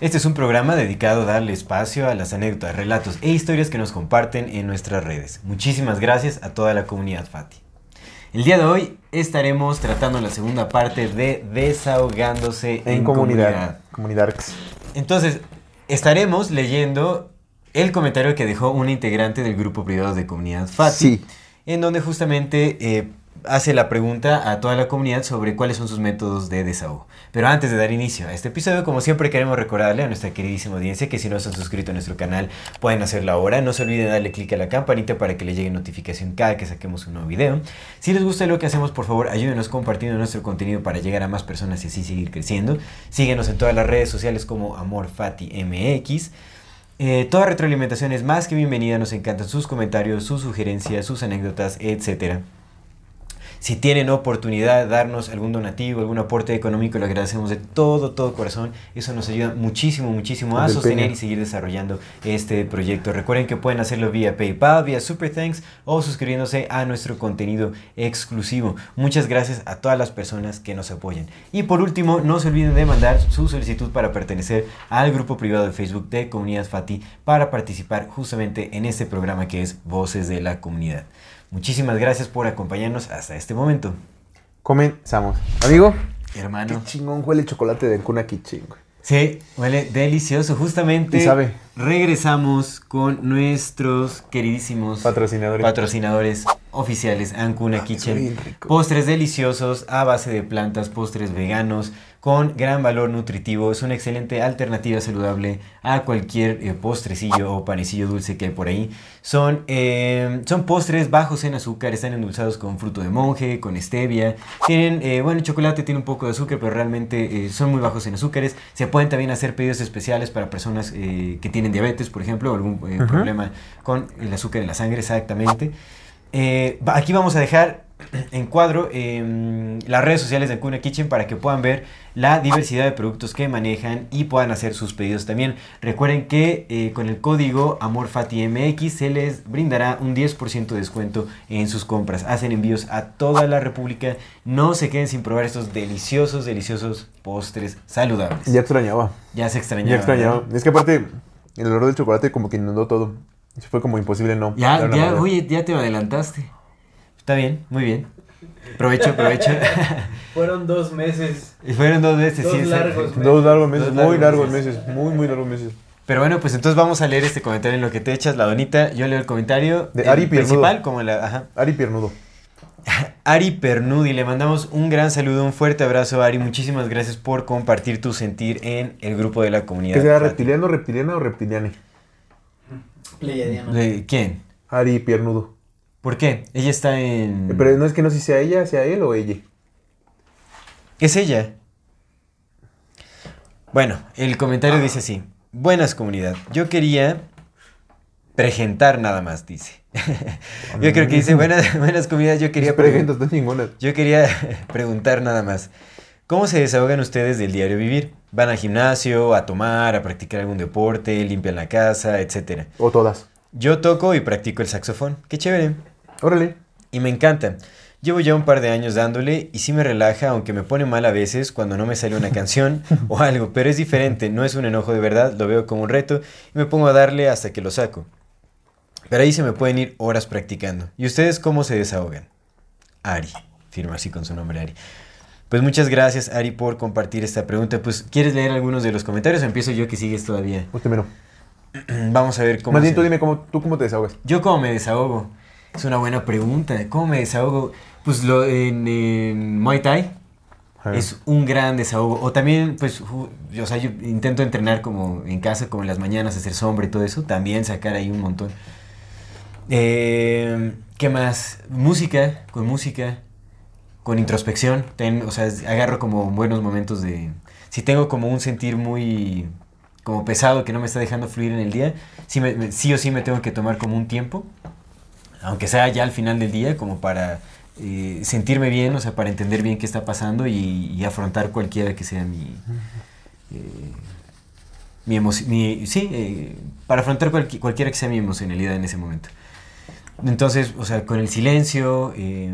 Este es un programa dedicado a darle espacio a las anécdotas, relatos e historias que nos comparten en nuestras redes. Muchísimas gracias a toda la comunidad Fati. El día de hoy estaremos tratando la segunda parte de Desahogándose en, En, comunidad. Comunidad. Entonces, estaremos leyendo el comentario que dejó una integrante del grupo privado de comunidad Fati. Sí. En donde justamente eh, hace la pregunta a toda la comunidad sobre cuáles son sus métodos de desahogo. Pero antes de dar inicio a este episodio, como siempre queremos recordarle a nuestra queridísima audiencia que si no se han suscrito a nuestro canal pueden hacerlo ahora. No se olviden darle clic a la campanita para que les llegue notificación cada que saquemos un nuevo video. Si les gusta lo que hacemos, por favor ayúdenos compartiendo nuestro contenido para llegar a más personas y así seguir creciendo. Síguenos en todas las redes sociales como AmorFatiMX. Eh, toda retroalimentación es más que bienvenida, nos encantan sus comentarios, sus sugerencias, sus anécdotas, etcétera. Si tienen oportunidad de darnos algún donativo, algún aporte económico, lo agradecemos de todo, todo corazón. Eso nos ayuda muchísimo, muchísimo a sostener y seguir desarrollando este proyecto. Recuerden que pueden hacerlo vía PayPal, vía Super Thanks o suscribiéndose a nuestro contenido exclusivo. Muchas gracias a todas las personas que nos apoyan. Y por último, no se olviden de mandar su solicitud para pertenecer al grupo privado de Facebook de Comunidad Fati para participar justamente en este programa que es Voces de la Comunidad. Muchísimas gracias por acompañarnos hasta este momento. Comenzamos. Amigo, Hermano. qué chingón huele el chocolate de Kitchen, güey. Sí, huele delicioso. Justamente sabe. regresamos con nuestros queridísimos Patrocinadores. patrocinadores oficiales Ancuna Ah, Kitchen. Postres deliciosos a base de plantas, postres veganos con gran valor nutritivo. Es una excelente alternativa saludable a cualquier eh, postrecillo o panecillo dulce que hay por ahí. Son, eh, son postres bajos en azúcar, están endulzados con fruto de monje, con stevia. Tienen, eh, bueno, el chocolate tiene un poco de azúcar, pero realmente eh, son muy bajos en azúcares. Se pueden también hacer pedidos especiales para personas eh, que tienen diabetes, por ejemplo, o algún problema con el azúcar en la sangre, exactamente. Aquí vamos a dejar en cuadro em, las redes sociales de Ancuna Kitchen para que puedan ver la diversidad de productos que manejan y puedan hacer sus pedidos también. Recuerden que eh, con el código AmorFatiMX se les brindará un 10% de descuento en sus compras. Hacen envíos a toda la República. No se queden sin probar estos deliciosos, deliciosos postres saludables. Ya extrañaba. Ya se extrañaba. Ya extrañaba. Es que aparte, el olor del chocolate como que inundó todo. Fue como imposible no. Ya, ya, oye, ya te adelantaste. Está bien, muy bien. Provecho, provecho. Fueron dos meses. Y Fueron dos veces, Dos sí. largos meses. Dos largos meses, Dos muy largos meses. meses. Muy, muy largos meses. Pero bueno, pues entonces vamos a leer este comentario en lo que te echas la donita. Yo leo el comentario De el Ari Piernudo. principal, como la. Ajá. Ari Piernudo. Ari Pernudi, le mandamos un gran saludo, un fuerte abrazo, Ari. Muchísimas gracias por compartir tu sentir en el grupo de la comunidad. ¿Qué será, Fati. reptiliano, reptiliana o reptiliane? Pleiadiano. ¿De quién? Ari Piernudo. ¿Por qué? Ella está en. Pero no es que no sé si sea ella, sea él o ella. Es ella. Bueno, el comentario dice así. Buenas comunidad. Yo quería presentar nada más, dice. yo creo que dice buenas, buenas comunidad. Yo quería. Yo quería preguntar nada más. ¿Cómo se desahogan ustedes del diario vivir? ¿Van al gimnasio, a tomar, a practicar algún deporte, limpian la casa, etcétera? O todas. Yo toco y practico el saxofón. Qué chévere. Órale. Y me encanta. Llevo ya un par de años dándole y sí me relaja, aunque me pone mal a veces cuando no me sale una canción o algo, pero es diferente, no es un enojo de verdad, lo veo como un reto y me pongo a darle hasta que lo saco. Pero ahí se me pueden ir horas practicando. ¿Y ustedes cómo se desahogan? Ari, firma así con su nombre Ari. Pues muchas gracias Ari por compartir esta pregunta. Pues, ¿quieres leer algunos de los comentarios o empiezo yo que sigues todavía? Usted menos. Vamos a ver cómo... Más bien se- tú dime cómo, tú cómo te desahogas. yo cómo me desahogo. Es una buena pregunta. ¿Cómo me desahogo? Pues lo en, en Muay Thai A ver. es un gran desahogo. O también, pues, yo, o sea, yo intento entrenar como en casa, como en las mañanas, hacer sombra y todo eso. También sacar ahí un montón. Eh, ¿Qué más? Música, con música, con introspección. Ten- o sea, agarro como buenos momentos de... Si tengo como un sentir muy como pesado que no me está dejando fluir en el día, sí, me- me- sí o sí me tengo que tomar como un tiempo, aunque sea ya al final del día, como para eh, sentirme bien, o sea, para entender bien qué está pasando y, y afrontar cualquiera que sea mi... eh, mi emoción, sí, eh, para afrontar cualqui- cualquiera que sea mi emocionalidad en ese momento. Entonces, o sea, con el silencio, eh,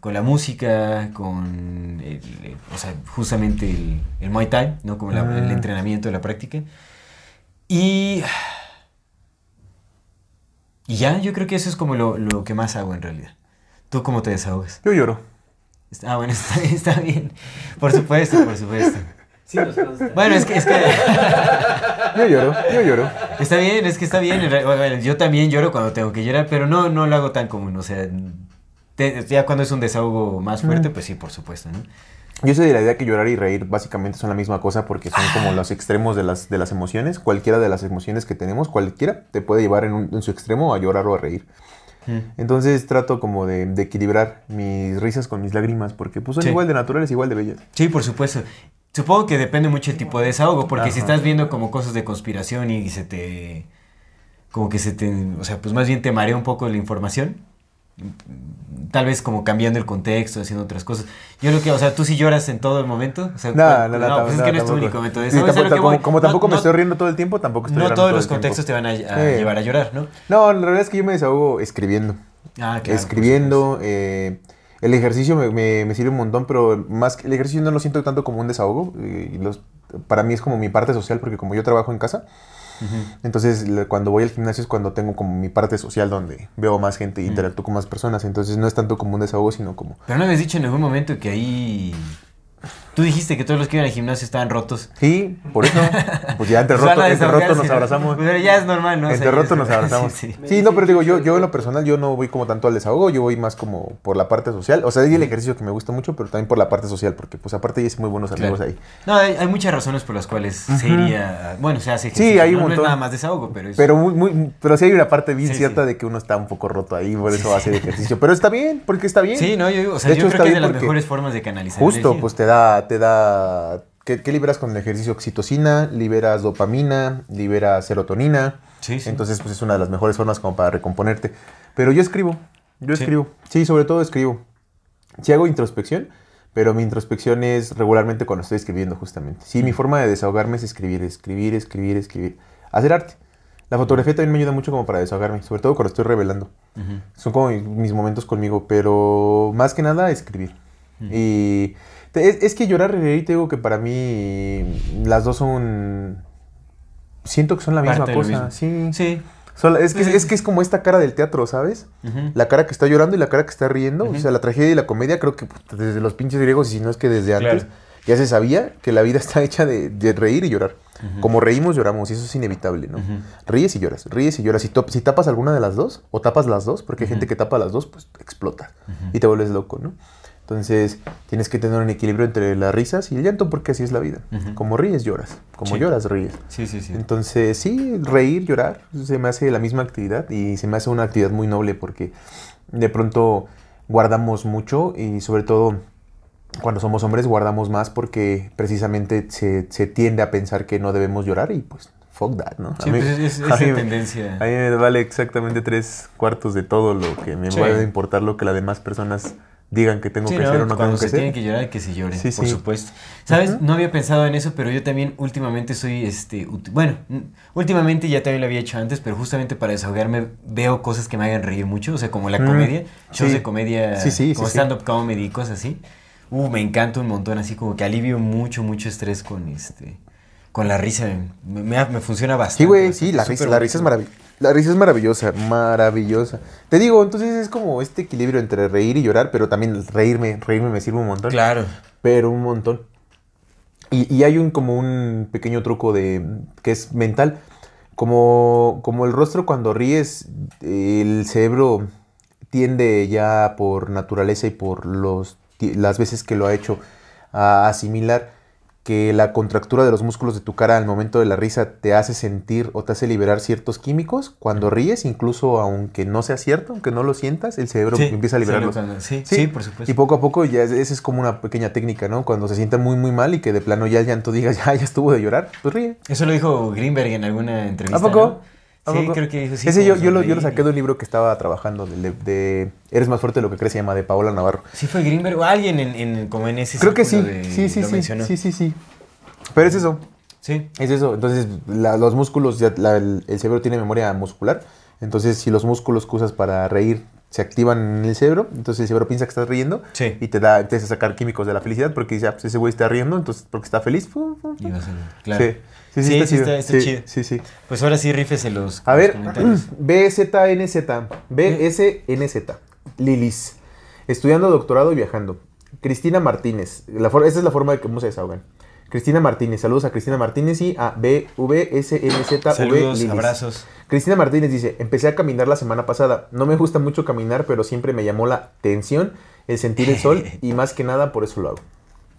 con la música, con, el- el- o sea, justamente el, el Muay Thai, ¿no? Como la- el Ah. entrenamiento, la práctica. Y... Y ya, yo creo que eso es como lo, lo que más hago en realidad. ¿Tú cómo te desahogas? Yo lloro. Ah, bueno, está, está bien. Por supuesto, por supuesto. Sí nos consta. Bueno, es que, es que Yo lloro, yo lloro. está bien, es que está bien. bueno, yo también lloro cuando tengo que llorar, pero no, no lo hago tan común. O sea, te- ya cuando es un desahogo más fuerte, pues sí, por supuesto, ¿no? Yo soy de la idea que llorar y reír básicamente son la misma cosa porque son como los extremos de las, de las emociones. Cualquiera de las emociones que tenemos, cualquiera, te puede llevar en, un- en su extremo a llorar o a reír. Entonces trato como de, de equilibrar mis risas con mis lágrimas porque pues son Sí. igual de naturales, igual de bellas. Sí, por supuesto. Supongo que depende mucho el tipo de desahogo, porque si estás viendo como cosas de conspiración y se te... Como que se te... O sea, pues más bien te marea un poco la información. Tal vez como cambiando el contexto, haciendo otras cosas. Yo lo que... O sea, ¿tú sí lloras en todo el momento? O sea, No, ¿cuál- no, no, pues es que no es tu único Sí, lo tampoco- como, tampoco me estoy riendo todo el tiempo, tampoco estoy No todos todo los tiempo. contextos te van a, a Sí. llevar a llorar, ¿no? No, la verdad es que yo me desahogo escribiendo. Ah, claro, escribiendo. eh, el ejercicio me, me- me sirve un montón, pero más que el ejercicio no lo siento tanto como un desahogo. eh, y los- para mí es como mi parte social, porque como yo trabajo en casa, entonces cuando voy al gimnasio es cuando tengo como mi parte social donde veo más gente e interactúo con más personas. Entonces no es tanto como un desahogo, sino como... Pero no me has dicho en algún momento que ahí... Tú dijiste que todos los que iban al gimnasio estaban rotos. Sí, por eso, pues ya entre rotos a rotos nos ¿no? abrazamos. Pero ya es normal, ¿no? O sea, Entre rotos es- nos abrazamos. Sí, sí. Sí, no, pero digo, yo, yo en lo personal, yo no voy como tanto al desahogo, yo voy más como por la parte social. O sea, hay el ejercicio que me gusta mucho, pero también por la parte social, porque pues aparte ya hice muy buenos amigos Claro. ahí. No, hay, hay muchas razones por las cuales se iría. Bueno, se hace ejercicio. hay un no, no es montón. nada más desahogo, pero es. Pero muy, muy, pero sí hay una parte bien Sí, cierta sí. de que uno está un poco roto ahí, por eso hace ejercicio. Pero está bien, porque está bien. Sí, no, yo, o sea, De yo hecho, creo está que es de las mejores formas de canalizar. Justo, pues te da, te da. ¿qué, qué liberas con el ejercicio? Oxitocina, liberas dopamina, liberas serotonina. Sí, sí. Entonces, pues es una de las mejores formas como para recomponerte. Pero yo escribo, yo Sí. escribo. Sí, sobre todo escribo. Sí hago introspección, pero mi introspección es regularmente cuando estoy escribiendo, justamente. Sí, Mm. mi forma de desahogarme es escribir, escribir, escribir, escribir. Hacer arte. La fotografía también me ayuda mucho como para desahogarme, sobre todo cuando estoy revelando. Ujú. Son como mis, momentos conmigo, pero más que nada escribir. Y te- es, es que llorar y reír, te digo que para mí las dos son... Siento que son la misma Parte cosa. Sí. Sí. Son es, que, Sí. es que es como esta cara del teatro, ¿sabes? La cara que está llorando y la cara que está riendo. O sea, la tragedia y la comedia creo que desde los pinches griegos, y si no es que desde Claro. antes, ya se sabía que la vida está hecha de, de reír y llorar. Como reímos, lloramos, y eso es inevitable, ¿no? Ríes y lloras, ríes y lloras. Si, si tapas alguna de las dos, o tapas las dos, porque hay gente que tapa las dos, pues explota y te vuelves loco, ¿no? Entonces, tienes que tener un equilibrio entre las risas y el llanto, porque así es la vida. Como ríes, lloras. Como Sí. lloras, ríes. Sí, sí, sí. Entonces, sí, reír, llorar, se me hace la misma actividad y se me hace una actividad muy noble porque de pronto guardamos mucho y sobre todo cuando somos hombres guardamos más porque precisamente se, se tiende a pensar que no debemos llorar y pues fuck that, ¿no? A Sí, mí- pues es, es a esa mí tendencia. a mí me vale exactamente tres cuartos de todo lo que me Sí. va a importar lo que las demás personas digan que tengo Sí, que ¿no? o no tengo que se tiene hacer. que llorar, que se llore, Sí, por sí. supuesto. ¿Sabes? No había pensado en eso, pero yo también últimamente soy, este, bueno, últimamente ya también lo había hecho antes, pero justamente para desahogarme veo cosas que me hagan reír mucho, o sea, como la Mm, comedia, shows de comedia, Sí, sí, como sí, sí. stand-up comedy y cosas así. Uh, me encanta un montón, así como que alivio mucho, mucho estrés con, este, con la risa. Me, me- me funciona bastante. Sí, güey, sí, la risa, la risa es maravillosa. La risa es maravillosa, maravillosa. Te digo, entonces es como este equilibrio entre reír y llorar, pero también reírme, reírme me sirve un montón. Claro. Pero un montón. Y, y hay un como un pequeño truco de que es mental. Como, como el rostro cuando ríes, el cerebro tiende ya por naturaleza y por los, las veces que lo ha hecho a asimilar que la contractura de los músculos de tu cara al momento de la risa te hace sentir o te hace liberar ciertos químicos. Cuando ríes, incluso aunque no sea cierto, aunque no lo sientas, el cerebro Sí, empieza a liberarlos. sí, sí, sí, por supuesto. Y poco a poco ya es- esa es como una pequeña técnica, ¿no? Cuando se sienta muy, muy mal y que de plano ya el llanto digas, ya, ya estuvo de llorar, pues ríe. Eso lo dijo Greenberg en alguna entrevista. ¿A poco? ¿no? ¿A Sí, creo que sí. Ese yo, yo, lo, yo lo sonreír. saqué de un libro que estaba trabajando, de, de Eres más fuerte de lo que crees, se llama, de Paola Navarro. Sí fue Greenberg o alguien en, en- como en ese Creo que sí, de- sí, sí, sí, mencionó. sí, sí, sí. Pero es eso, Sí. es eso. Entonces, la- los músculos, ya- la- el, el cerebro tiene memoria muscular. Entonces, si los músculos que usas para reír se activan en el cerebro, entonces el cerebro piensa que estás riendo Sí. y te da, empieza a sacar químicos de la felicidad porque dice, ah, pues ese güey está riendo, entonces porque está feliz. Y va a ser- claro. Sí, sí, sí, Sí, está, sí, chido. está- está sí, chido. Sí, sí. Pues ahora sí, rífese los, A los ver, comentarios. BZNZ, BSNZ, Lilis, estudiando doctorado y viajando. Cristina Martínez, la esa es la forma de cómo se desahogan. Cristina Martínez, saludos a Cristina Martínez y a BVSNZ. Saludos, abrazos. Cristina Martínez dice, empecé a caminar la semana pasada. No me gusta mucho caminar, pero siempre me llamó la atención el sentir el sol y más que nada por eso lo hago.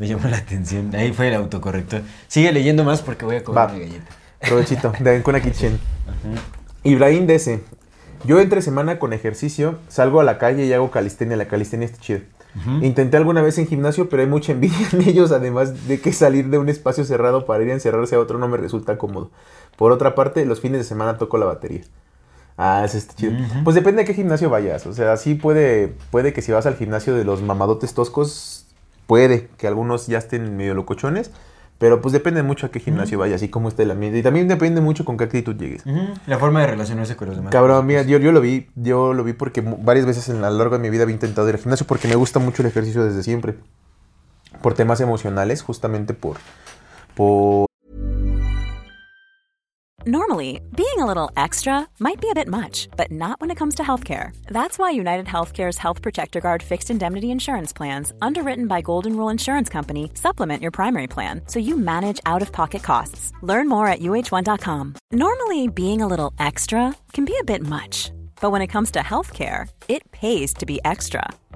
Me llamó la atención. Ahí fue el autocorrector. Sigue leyendo más porque voy a comer Va. una galleta. Provechito, de Ancona Kitchen. Ibrahim Dese. Yo entre semana con ejercicio salgo a la calle y hago calistenia. La calistenia está chida. Intenté alguna vez en gimnasio, pero hay mucha envidia en ellos, además de que salir de un espacio cerrado para ir a encerrarse a otro no me resulta cómodo. Por otra parte, los fines de semana toco la batería. Ah, eso está chido. Pues depende de qué gimnasio vayas. O sea, sí puede, puede que si vas al gimnasio de los mamadotes toscos, puede que algunos ya estén medio locochones. Pero pues depende mucho a qué gimnasio vayas y cómo esté el ambiente. Y también depende mucho con qué actitud llegues. La forma de relacionarse con los demás. Cabrón, mira, yo, yo lo vi, yo lo vi porque varias veces en, a lo largo de mi vida había intentado ir al gimnasio porque me gusta mucho el ejercicio desde siempre. Por temas emocionales, justamente por, por Normally, being a little extra might be a bit much, but not when it comes to healthcare. That's why United Healthcare's Health Protector Guard fixed indemnity insurance plans, underwritten by Golden Rule Insurance Company, supplement your primary plan so you manage out of pocket costs. Learn more at uh1.com. Normally, being a little extra can be a bit much, but when it comes to healthcare, it pays to be extra.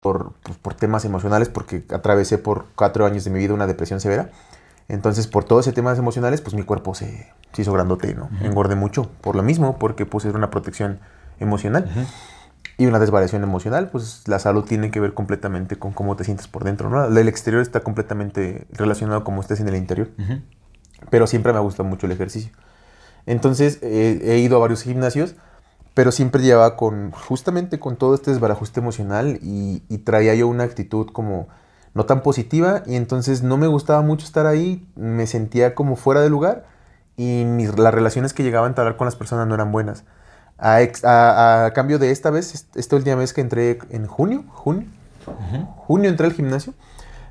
Por, por temas emocionales, porque atravesé por cuatro años de mi vida una depresión severa. Entonces, por todos esos temas emocionales, pues mi cuerpo se, se hizo grandote, ¿no? Engordé mucho por lo mismo, porque puse una protección emocional. Y una desvariación emocional, pues la salud tiene que ver completamente con cómo te sientes por dentro, ¿no? El exterior está completamente relacionado con cómo estés en el interior. Pero siempre me gusta mucho el ejercicio. Entonces, eh, he ido a varios gimnasios, pero siempre llevaba con, justamente con todo este desbarajuste emocional y, y traía yo una actitud como no tan positiva y entonces no me gustaba mucho estar ahí, me sentía como fuera de lugar y mis, las relaciones que llegaban a entablar con las personas no eran buenas. A, ex- a- a cambio de esta vez, est- esta última vez que entré en junio, junio, junio entré al gimnasio,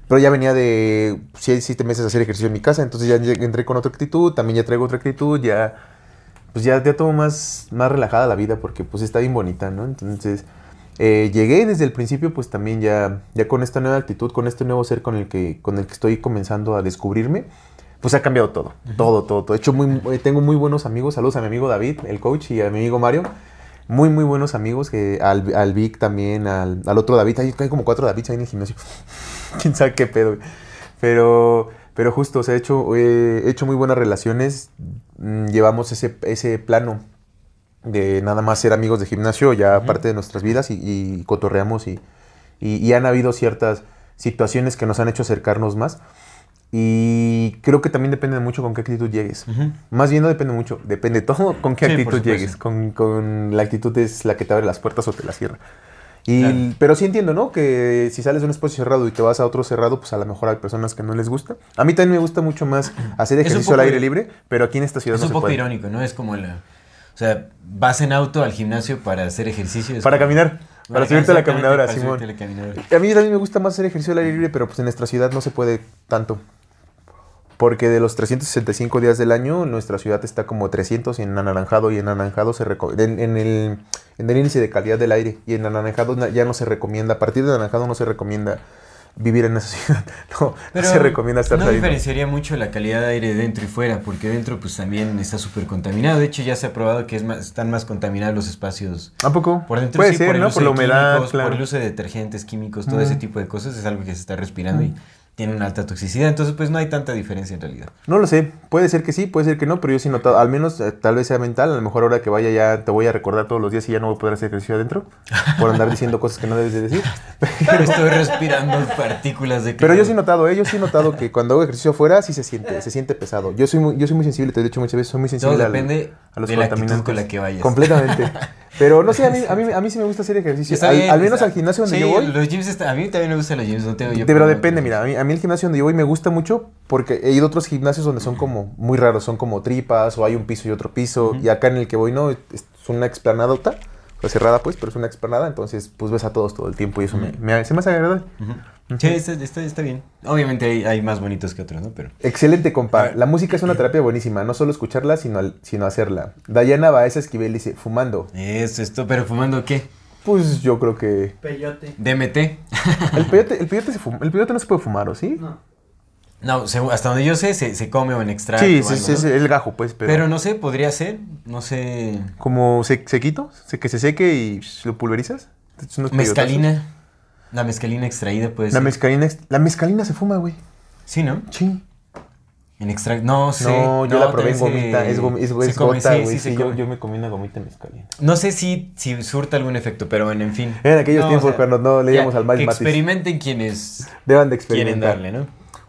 pero ya venía de 6, 7 meses a hacer ejercicio en mi casa, entonces ya entré con otra actitud, también ya traigo otra actitud, ya pues ya, ya todo más, más relajada la vida porque pues está bien bonita, ¿no? Entonces eh, llegué desde el principio pues también ya, ya con esta nueva actitud, con este nuevo ser con el que, con el que estoy comenzando a descubrirme, pues ha cambiado todo, todo, todo, todo. De hecho, muy, eh, tengo muy buenos amigos, saludos a mi amigo David, el coach, y a mi amigo Mario. Muy, muy buenos amigos, que al, al Vic también, al, al otro David, hay, hay como cuatro Davids ahí en el gimnasio. Quién sabe qué pedo. Pero, pero justo, o sea, he hecho, he hecho muy buenas relaciones. Mm, Llevamos ese, ese plano de nada más ser amigos de gimnasio, ya parte de nuestras vidas, y, y cotorreamos y, y, y han habido ciertas situaciones que nos han hecho acercarnos más. Y creo que también depende mucho con qué actitud llegues. Más bien no depende mucho, depende todo con qué Sí, actitud llegues. Con, con la actitud es la que te abre las puertas o te las cierra. Y, Claro. Pero sí entiendo, ¿no? Que si sales de un espacio cerrado y te vas a otro cerrado, pues a lo mejor hay personas que no les gusta. A mí también me gusta mucho más hacer Es un ejercicio al poco- aire libre, pero aquí en esta ciudad Es no un se poco puede. irónico, ¿no? Es como la... O sea, vas en auto al gimnasio para hacer ejercicio. es Para como- caminar, para subirte a la exactamente, caminadora, para Simón. subirte a la caminadora. A mí también me gusta más hacer ejercicio al aire libre, pero pues en nuestra ciudad no se puede tanto. Porque de los 365 días del año, nuestra ciudad está como 300 en anaranjado y en anaranjado se en, en el, en el índice de calidad del aire y en anaranjado na- ya no se recomienda, a partir de anaranjado no se recomienda vivir en esa ciudad, no, no se recomienda estar no saliendo. diferenciaría mucho la calidad de aire dentro y fuera, porque dentro pues también está súper contaminado. De hecho ya se ha probado que es más, están más contaminados los espacios ¿A poco? por dentro. Puede sí, ser, por el ¿no? uso Por la humedad, químicos, claro. por el uso de detergentes químicos, todo Mm. ese tipo de cosas es algo que se está respirando y tiene una alta toxicidad. Entonces pues no hay tanta diferencia en realidad. No lo sé, puede ser que sí, puede ser que no, pero yo sí he notado, al menos eh, tal vez sea mental, a lo mejor ahora que vaya ya te voy a recordar todos los días y ya no voy a poder hacer ejercicio adentro por andar diciendo cosas que no debes de decir. Pero estoy respirando partículas de Pero yo sí he cloro. notado, eh, yo sí he notado que cuando hago ejercicio afuera sí se siente, se siente pesado. Yo soy muy, yo soy muy sensible, te he dicho muchas veces, soy muy sensible Todo depende a los de la con la que vayas. Completamente. Pero no sé, a mí, a mí, a mí sí me gusta hacer ejercicio. Al, bien, al menos está- al gimnasio donde sí, yo voy. Los gyms está- a mí también me gustan los gyms, no tengo yo. De- pero depende, mira, a mí, a mí el gimnasio donde yo voy me gusta mucho porque he ido a otros gimnasios donde son como muy raros, son como tripas o hay un piso y otro piso. Y acá en el que voy no, es es una explanadota, o sea, cerrada pues, pero es una explanada, entonces pues ves a todos todo el tiempo y eso me, me- se me hace agradable. Sí, está, está- está bien. Obviamente hay, hay más bonitos que otros, ¿no? Pero. Excelente, compa. La música es una terapia buenísima, no solo escucharla, sino, al- sino hacerla. Dayana Baeza Esquivel dice, fumando. Eso, esto, pero fumando qué? Pues yo creo que... Peyote. DMT. El peyote, el peyote, se fuma- el peyote no se puede fumar, ¿o sí? No. No, hasta donde yo sé, se, se come o en extracto. sí, o sí, algo, sí, ¿no? es el gajo, pues, pero... Pero no sé, podría ser. No sé. Como se- sequito, se- que se seque y lo pulverizas. Mezcalina. La mezcalina extraída peyotazos. La mezcalina, la mezcalina se fuma, güey. Sí, ¿no? Sí. En extracto. No sé. No, yo la probé en se- gomita. Es, gom- es, es come, gota, sí, güey. sí, Sí, yo, yo me comí una gomita mezcalina. No sé si, si surta algún efecto, pero bueno, en fin. Eran aquellos No, tiempos o sea, cuando no leíamos al Miles que experimenten quienes Deban de quieren experimentar. darle, ¿no?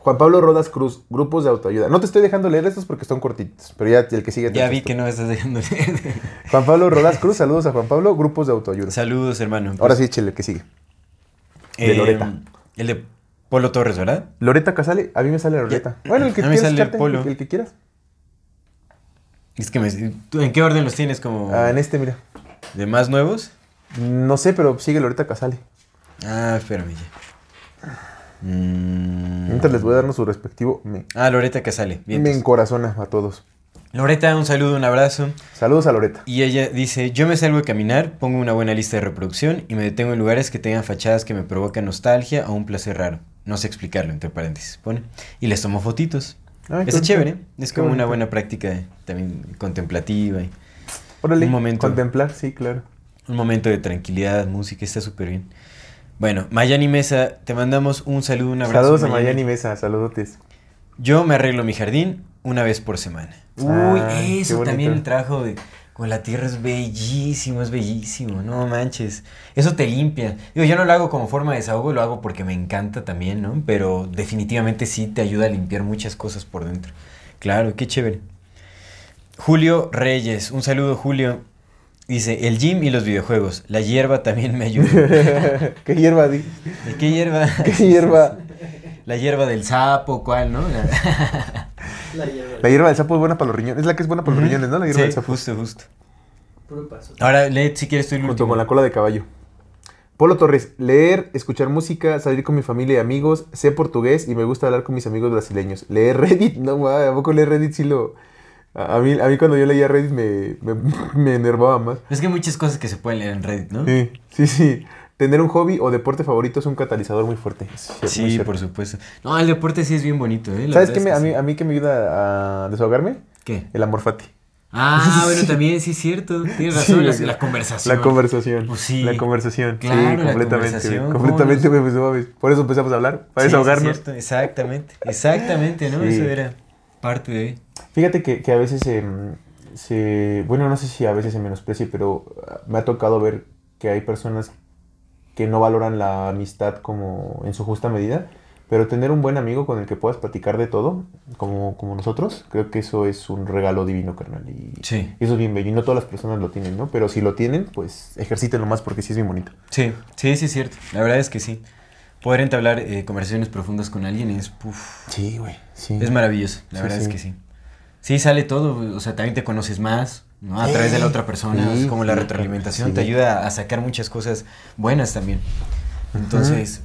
Juan Pablo Rodas Cruz, grupos de autoayuda. No te estoy dejando leer estos porque son cortitos, pero ya el que sigue. Ya vi tú. que no me estás dejando leer. Juan Pablo Rodas Cruz, saludos a Juan Pablo, grupos de autoayuda. Saludos, hermano. Ahora sí, échale el que sigue. de Eh, Loreta. El de Polo Torres, ¿verdad? Loreta Casale, a mí me sale Loreta. Bueno, el que a mí quieras sale echarte, Polo. el que- el que quieras. Es que me... ¿tú ¿En qué orden los tienes? ¿Como Ah, en este, mira. de más nuevos? No sé, pero sigue Loreta Casale. Ah, espérame ya. Mm. Ahorita les voy a darnos su respectivo. Me, Ah, Loreta Casale. Bien. me encorazona a todos. Loreta, un saludo, un abrazo. Saludos a Loreta. Y ella dice, yo me salgo a caminar, pongo una buena lista de reproducción y me detengo en lugares que tengan fachadas que me provocan nostalgia o un placer raro. No sé explicarlo, entre paréntesis, pone. Y les tomo fotitos. Ay, Está bonito. chévere, es Qué como una buena práctica también contemplativa y Órale, Un momento. contemplar, sí, claro. un momento de tranquilidad, música, está súper bien. Bueno, Mayani Mesa, te mandamos un saludo, un abrazo. Saludos a Mayani Mesa, saludotes. Yo me arreglo mi jardín una vez por semana. Uy, Ay, qué eso también el trabajo de con la tierra es bellísimo, es bellísimo, no manches. Eso te limpia. Digo, yo no lo hago como forma de desahogo, lo hago porque me encanta también, ¿no? Pero definitivamente sí te ayuda a limpiar muchas cosas por dentro. Claro, qué chévere. Julio Reyes, un saludo Julio. Dice, el gym y los videojuegos. La hierba también me ayuda. ¿Qué hierba, di? ¿De qué hierba? ¿Qué hierba? La hierba del sapo, ¿cuál, no? La- La hierba. La hierba del sapo es buena para los riñones. Es la que es buena para los riñones, ¿no? La hierba Sí, del sapo. justo, justo. Puro paso. Ahora, lee si quieres tú el Junto último. con la cola de caballo. Polo Torres, leer, escuchar música, salir con mi familia y amigos, sé portugués y me gusta hablar con mis amigos brasileños. Leer Reddit, no ma, ¿a poco leer Reddit sí lo... A mí, a mí cuando yo leía Reddit me, me, me enervaba más. Es que hay muchas cosas que se pueden leer en Reddit, ¿no? Sí, sí, sí. Tener un hobby o deporte favorito es un catalizador muy fuerte. Muy Sí, por supuesto. No, el deporte sí es bien bonito, ¿eh? La ¿Sabes qué es me- que a, mí, sí. a mí que me ayuda a desahogarme? ¿Qué? El amor fati. Ah, bueno, también sí es cierto. Tienes Sí, razón, la, güey. la conversación. La conversación. Pues sí. La conversación. Claro, sí, la completamente. güey. conversación, ¿cómo Completamente, güey, pues, no mames. Por eso empezamos a hablar, para Sí, sí es desahogarnos. cierto, exactamente. Exactamente, ¿no? Sí. Eso era parte de... Fíjate que, que a veces em, se. Bueno, no sé si a veces se menosprecie, pero ah, me ha tocado ver que hay personas que no valoran la amistad como en su justa medida. Pero tener un buen amigo con el que puedas platicar de todo, como, como nosotros, creo que eso es un regalo divino, carnal. Y, Sí. eso es bien bello. Y no todas las personas lo tienen, ¿no? Pero si lo tienen, pues ejercítenlo más porque sí es bien bonito. Sí, sí, sí es cierto. La verdad es que sí. Poder entablar eh, conversaciones profundas con alguien es... puf, Sí, güey. Sí. Es maravilloso, la Sí, verdad es que sí. Sí, sale todo, o sea, también te conoces más, ¿no? A través de la otra persona, Sí, como la retroalimentación, sí. te ayuda a sacar muchas cosas buenas también. Entonces,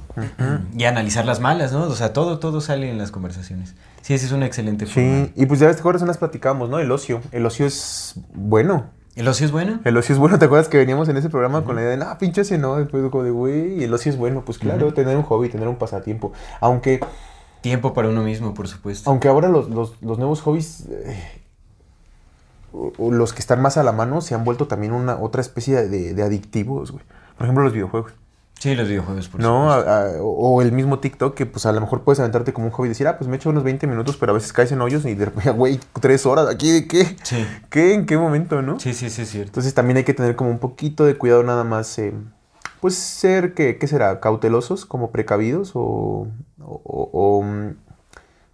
y analizar las malas, ¿no? O sea, todo, todo sale en las conversaciones. Sí, esa es una excelente forma. Sí, y pues ya ves, ¿te acuerdas? Unas platicábamos, ¿no? El ocio. El ocio es bueno. ¿El ocio es bueno? El ocio es bueno, ¿te acuerdas que veníamos en ese programa con la idea de, ah, pinche ese no? Después como de, güey, el ocio es bueno. Pues claro, tener un hobby, tener un pasatiempo. Aunque, Tiempo para uno mismo, por supuesto. aunque ahora los, los- los nuevos hobbies, eh, los que están más a la mano, se han vuelto también una otra especie de, de adictivos, güey. Por ejemplo, los videojuegos. Sí, los videojuegos, por No, supuesto. A- a- o o el mismo TikTok que pues a lo mejor puedes aventarte como un hobby y decir, ah, pues me echo unos 20 minutos, pero a veces caes en hoyos y de repente, güey, tres horas, ¿aquí de qué? Sí. ¿Qué? ¿En qué momento, no? Sí, sí, sí, es cierto. Entonces también hay que tener como un poquito de cuidado nada más, eh, pues ser, que, ¿qué será? Cautelosos, como precavidos o, o- mm,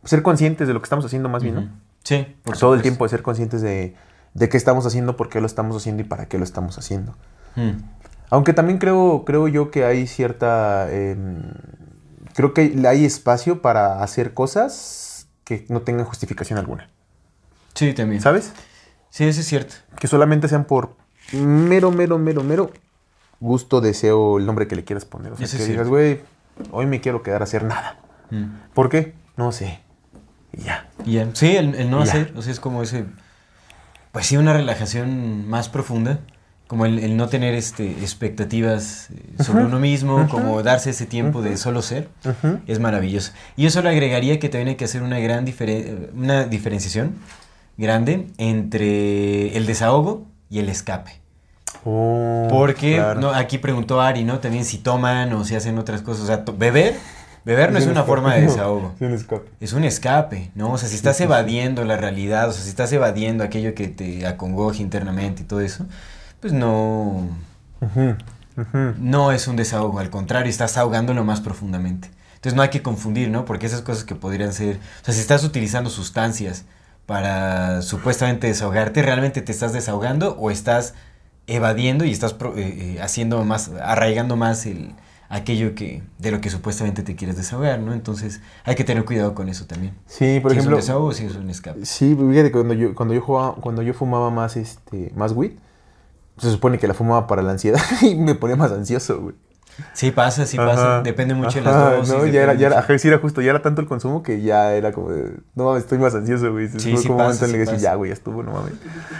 ser conscientes de lo que estamos haciendo más bien, ¿no? Sí, por Todo el tiempo de ser conscientes de, de qué estamos haciendo, por qué lo estamos haciendo y para qué lo estamos haciendo. Mm. Aunque también creo, creo yo que hay cierta... eh, creo que hay espacio para hacer cosas que no tengan justificación alguna. Sí, también. ¿Sabes? Sí, eso es cierto. Que solamente sean por mero, mero, mero, mero gusto, deseo, el nombre que le quieras poner. O sea, Eso que es digas, güey, hoy me quiero quedar a hacer nada. Mm. ¿Por qué? No sé. Y ya. Sí, el, el no hacer, o sea, es como ese, pues sí, una relajación más profunda, como el, el no tener este, expectativas eh, sobre uno mismo, como darse ese tiempo de solo ser, es maravilloso. Y yo solo agregaría que también hay que hacer una gran difere- una diferenciación grande entre el desahogo y el escape. Oh, Porque claro. no, aquí preguntó Ari, ¿no? También si toman o si hacen otras cosas. O sea, beber, beber no es un una escape. forma de desahogo. es un escape. Es un escape, ¿no? O sea, si estás evadiendo la realidad, o sea, si estás evadiendo aquello que te acongoja internamente y todo eso, pues no, no es un desahogo, al contrario, estás ahogándolo más profundamente. Entonces no hay que confundir, ¿no? Porque esas cosas que podrían ser, o sea, si estás utilizando sustancias para supuestamente desahogarte, ¿realmente te estás desahogando o estás evadiendo y estás pro- eh, eh, haciendo más, arraigando más el, aquello que, de lo que supuestamente te quieres desahogar, ¿no? Entonces hay que tener cuidado con eso también. Sí, por si ejemplo. es un desahogo o si es un escape. Sí, fíjate que cuando yo, cuando yo jugaba, cuando yo fumaba más este, más weed, se supone que la fumaba para la ansiedad y me ponía más ansioso, güey. Sí pasa, sí pasa. Ajá. Depende mucho de Ajá, las dosis. No, ya era, ya era, ajá, sí era justo, ya era tanto el consumo que ya era como, de, no mames, estoy más ansioso, güey. Sí, sí como pasa, sí ya, güey, ya estuvo, no mames.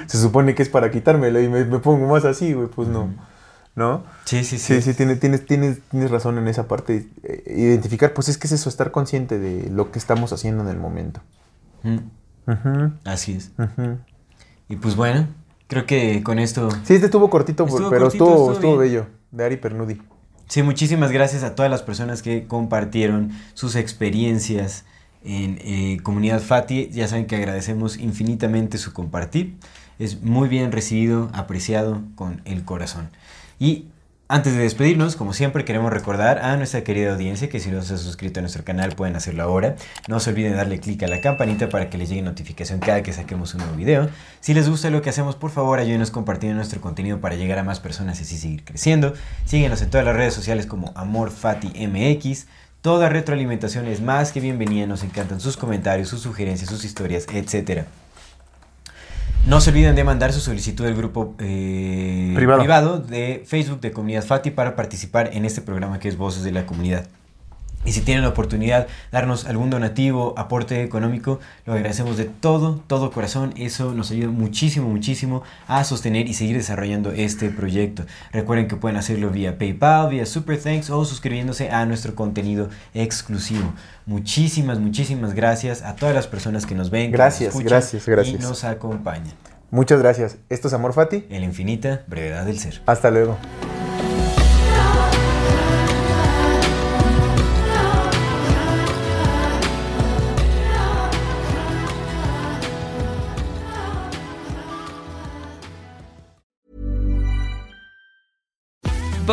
Se supone que es para quitármelo y me, me pongo más así, güey, pues no. ¿No? Sí, sí, sí. Sí, sí, tienes, tienes, tienes, tienes razón en esa parte. Eh, identificar, pues es que es eso, estar consciente de lo que estamos haciendo en el momento. Mm, así es. ujú. Y pues bueno, creo que con esto Sí, este estuvo cortito, Estuvo pero cortito, estuvo, estuvo estuvo bello. De Ari Pernudi. Sí, muchísimas gracias a todas las personas que compartieron sus experiencias en eh, Comunidad Fati. Ya saben que agradecemos infinitamente su compartir. Es muy bien recibido, apreciado con el corazón. Y antes de despedirnos, como siempre, queremos recordar a nuestra querida audiencia que si no se han suscrito a nuestro canal pueden hacerlo ahora. No se olviden darle clic a la campanita para que les llegue notificación cada que saquemos un nuevo video. Si les gusta lo que hacemos, por favor ayúdenos compartiendo nuestro contenido para llegar a más personas y así seguir creciendo. Síguenos en todas las redes sociales como AmorFatiMX. Toda retroalimentación es más que bienvenida. Nos encantan sus comentarios, sus sugerencias, sus historias, etcétera. No se olviden de mandar su solicitud del grupo eh, Privado. de Facebook de Comunidad Fati para participar en este programa que es Voces de la Comunidad. Y si tienen la oportunidad de darnos algún donativo, aporte económico, lo agradecemos de todo, todo corazón. Eso nos ayuda muchísimo, muchísimo a sostener y seguir desarrollando este proyecto. Recuerden que pueden hacerlo vía PayPal, vía Super Thanks o suscribiéndose a nuestro contenido exclusivo. Muchísimas, muchísimas gracias a todas las personas que nos ven, que nos Gracias, gracias, gracias. y nos acompañan. Muchas gracias. Esto es Amor Fati. En la infinita brevedad del ser. Hasta luego.